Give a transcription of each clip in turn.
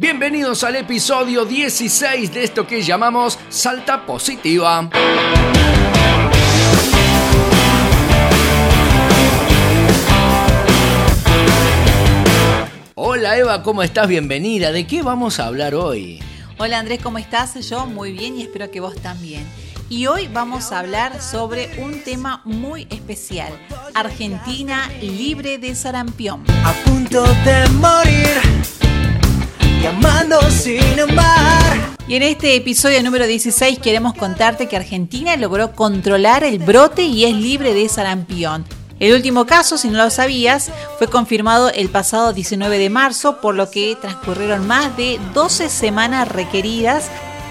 Bienvenidos al episodio 16 de esto que llamamos Salta Positiva. Hola Eva, ¿cómo estás? Bienvenida. ¿De qué vamos a hablar hoy? Hola Andrés, ¿cómo estás? Yo muy bien y espero que vos también. Y hoy vamos a hablar sobre un tema muy especial. Argentina libre de sarampión. A punto de morir. Y en este episodio número 16 queremos contarte que Argentina logró controlar el brote y es libre de sarampión. El último caso, si no lo sabías, fue confirmado el pasado 19 de marzo, por lo que transcurrieron más de 12 semanas requeridas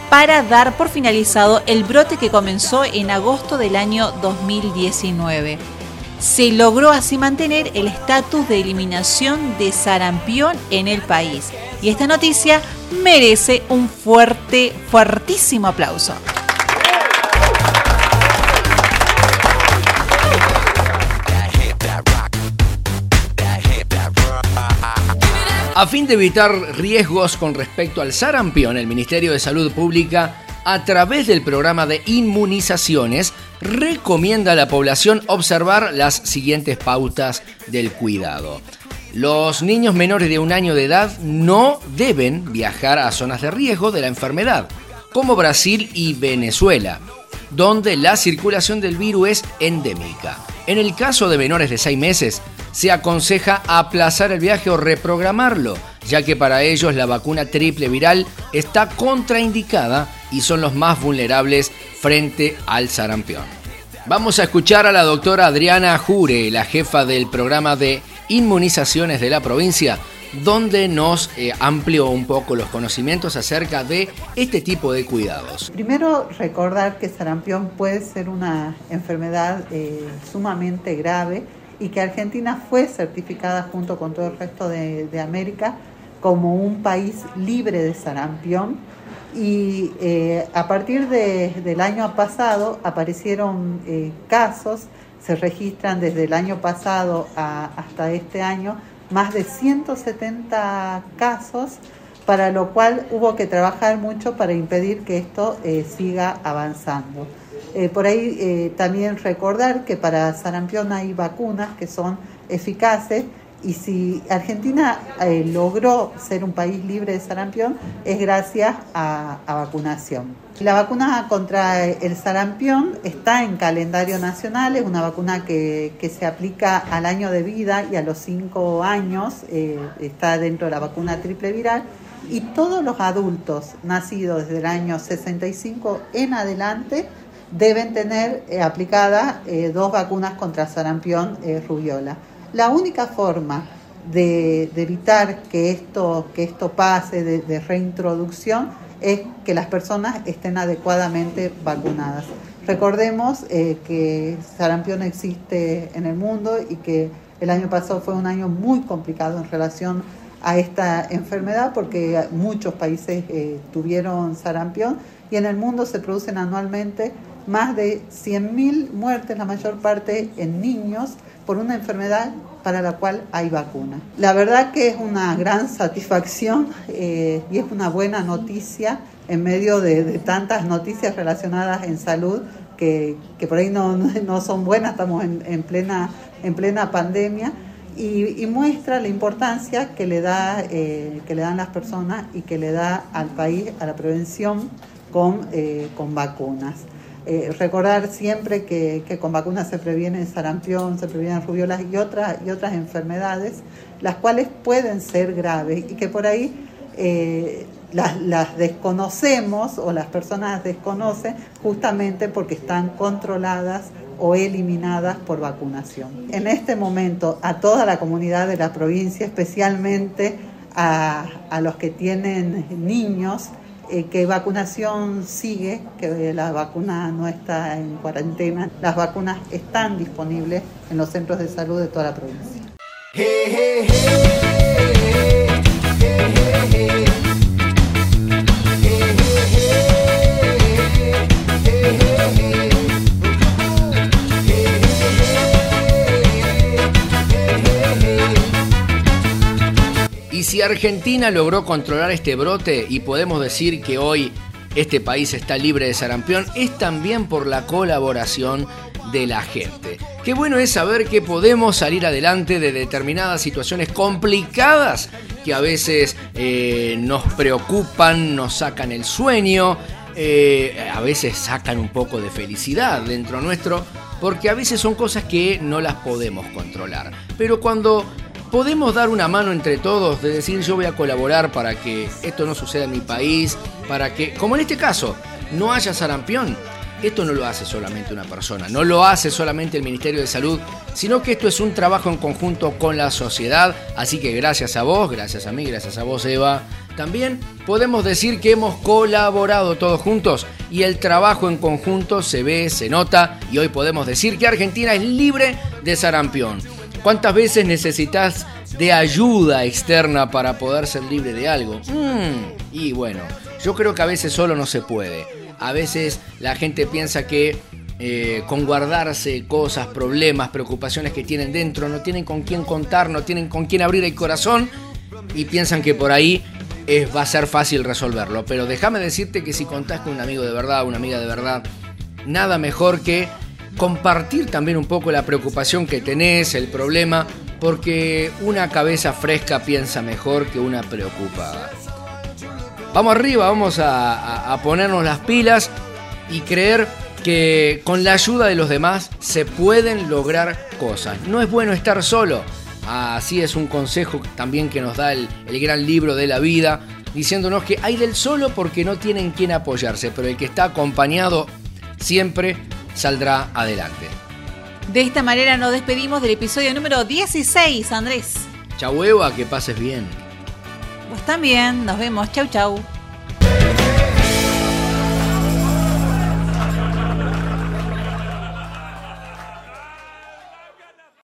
para dar por finalizado el brote que comenzó en agosto del año 2019. Se logró así mantener el estatus de eliminación de sarampión en el país. Y esta noticia merece un fuerte, fuertísimo aplauso. A fin de evitar riesgos con respecto al sarampión, el Ministerio de Salud Pública, a través del programa de inmunizaciones, recomienda a la población observar las siguientes pautas del cuidado. Los niños menores de un año de edad no deben viajar a zonas de riesgo de la enfermedad, como Brasil y Venezuela, donde la circulación del virus es endémica. En el caso de menores de 6 meses, se aconseja aplazar el viaje o reprogramarlo, ya que para ellos la vacuna triple viral está contraindicada y son los más vulnerables frente al sarampión. Vamos a escuchar a la doctora Adriana Jure, la jefa del programa de inmunizaciones de la provincia, donde nos eh, amplió un poco los conocimientos acerca de este tipo de cuidados. Primero, recordar que sarampión puede ser una enfermedad eh, sumamente grave y que Argentina fue certificada junto con todo el resto de, América como un país libre de sarampión. Y eh, a partir del año pasado aparecieron eh, casos, se registran desde el año pasado hasta este año más de 170 casos, para lo cual hubo que trabajar mucho para impedir que esto eh, siga avanzando. Por ahí también recordar que para sarampión hay vacunas que son eficaces y si Argentina eh, logró ser un país libre de sarampión es gracias a, vacunación. La vacuna contra el sarampión está en calendario nacional, es una vacuna que, se aplica al año de vida y a los cinco años, está dentro de la vacuna triple viral y todos los adultos nacidos desde el año 65 en adelante deben tener eh, aplicadas eh, dos vacunas contra sarampión eh, rubiola. La única forma de, evitar que esto, que esto pase de, reintroducción es que las personas estén adecuadamente vacunadas. Recordemos que sarampión existe en el mundo y que el año pasado fue un año muy complicado en relación a esta enfermedad porque muchos países tuvieron sarampión y en el mundo se producen anualmente más de 100.000 muertes, la mayor parte en niños, por una enfermedad para la cual hay vacuna. La verdad que es una gran satisfacción eh, y es una buena noticia en medio de, tantas noticias relacionadas en salud que, por ahí no, no, son buenas, estamos en, plena, en plena pandemia. Y, muestra la importancia que le, da, eh, que le dan las personas y que le da al país a la prevención con, eh, con vacunas. Eh, recordar siempre que, con vacunas se previene sarampión, se previenen rubiolas y otras, y otras enfermedades, las cuales pueden ser graves y que por ahí eh, las, desconocemos o las personas desconocen justamente porque están controladas o eliminadas por vacunación. En este momento, a toda la comunidad de la provincia, especialmente a, a los que tienen niños, eh, que vacunación sigue, que la vacuna no está en cuarentena, las vacunas están disponibles en los centros de salud de toda la provincia. Si Argentina logró controlar este brote y podemos decir que hoy este país está libre de sarampión, es también por la colaboración de la gente. Qué bueno es saber que podemos salir adelante de determinadas situaciones complicadas que a veces eh, nos preocupan, nos sacan el sueño, eh, a veces sacan un poco de felicidad dentro nuestro, porque a veces son cosas que no las podemos controlar. Pero cuando podemos dar una mano entre todos de decir yo voy a colaborar para que esto no suceda en mi país, para que, como en este caso, no haya sarampión. Esto no lo hace solamente una persona, no lo hace solamente el Ministerio de Salud, sino que esto es un trabajo en conjunto con la sociedad. Así que gracias a vos, gracias a mí, gracias a vos Eva, también podemos decir que hemos colaborado todos juntos y el trabajo en conjunto se ve, se nota y hoy podemos decir que Argentina es libre de sarampión. ¿Cuántas veces necesitas de ayuda externa para poder ser libre de algo? Mm, y bueno, yo creo que a veces solo no se puede. A veces la gente piensa que eh, con guardarse cosas, problemas, preocupaciones que tienen dentro, no tienen con quién contar, no tienen con quién abrir el corazón y piensan que por ahí va a ser fácil resolverlo. Pero déjame decirte que si contás con un amigo de verdad, una amiga de verdad, nada mejor que compartir también un poco la preocupación que tenés, el problema, porque una cabeza fresca piensa mejor que una preocupada. Vamos arriba, vamos a, ponernos las pilas y creer que con la ayuda de los demás se pueden lograr cosas. No es bueno estar solo. Así es un consejo también que nos da el, el, gran libro de la vida, diciéndonos que hay del solo porque no tienen quien apoyarse, pero el que está acompañado siempre saldrá adelante. De esta manera nos despedimos del episodio número 16, Andrés. Chau Eva, que pases bien. Vos también, nos vemos, chau chau.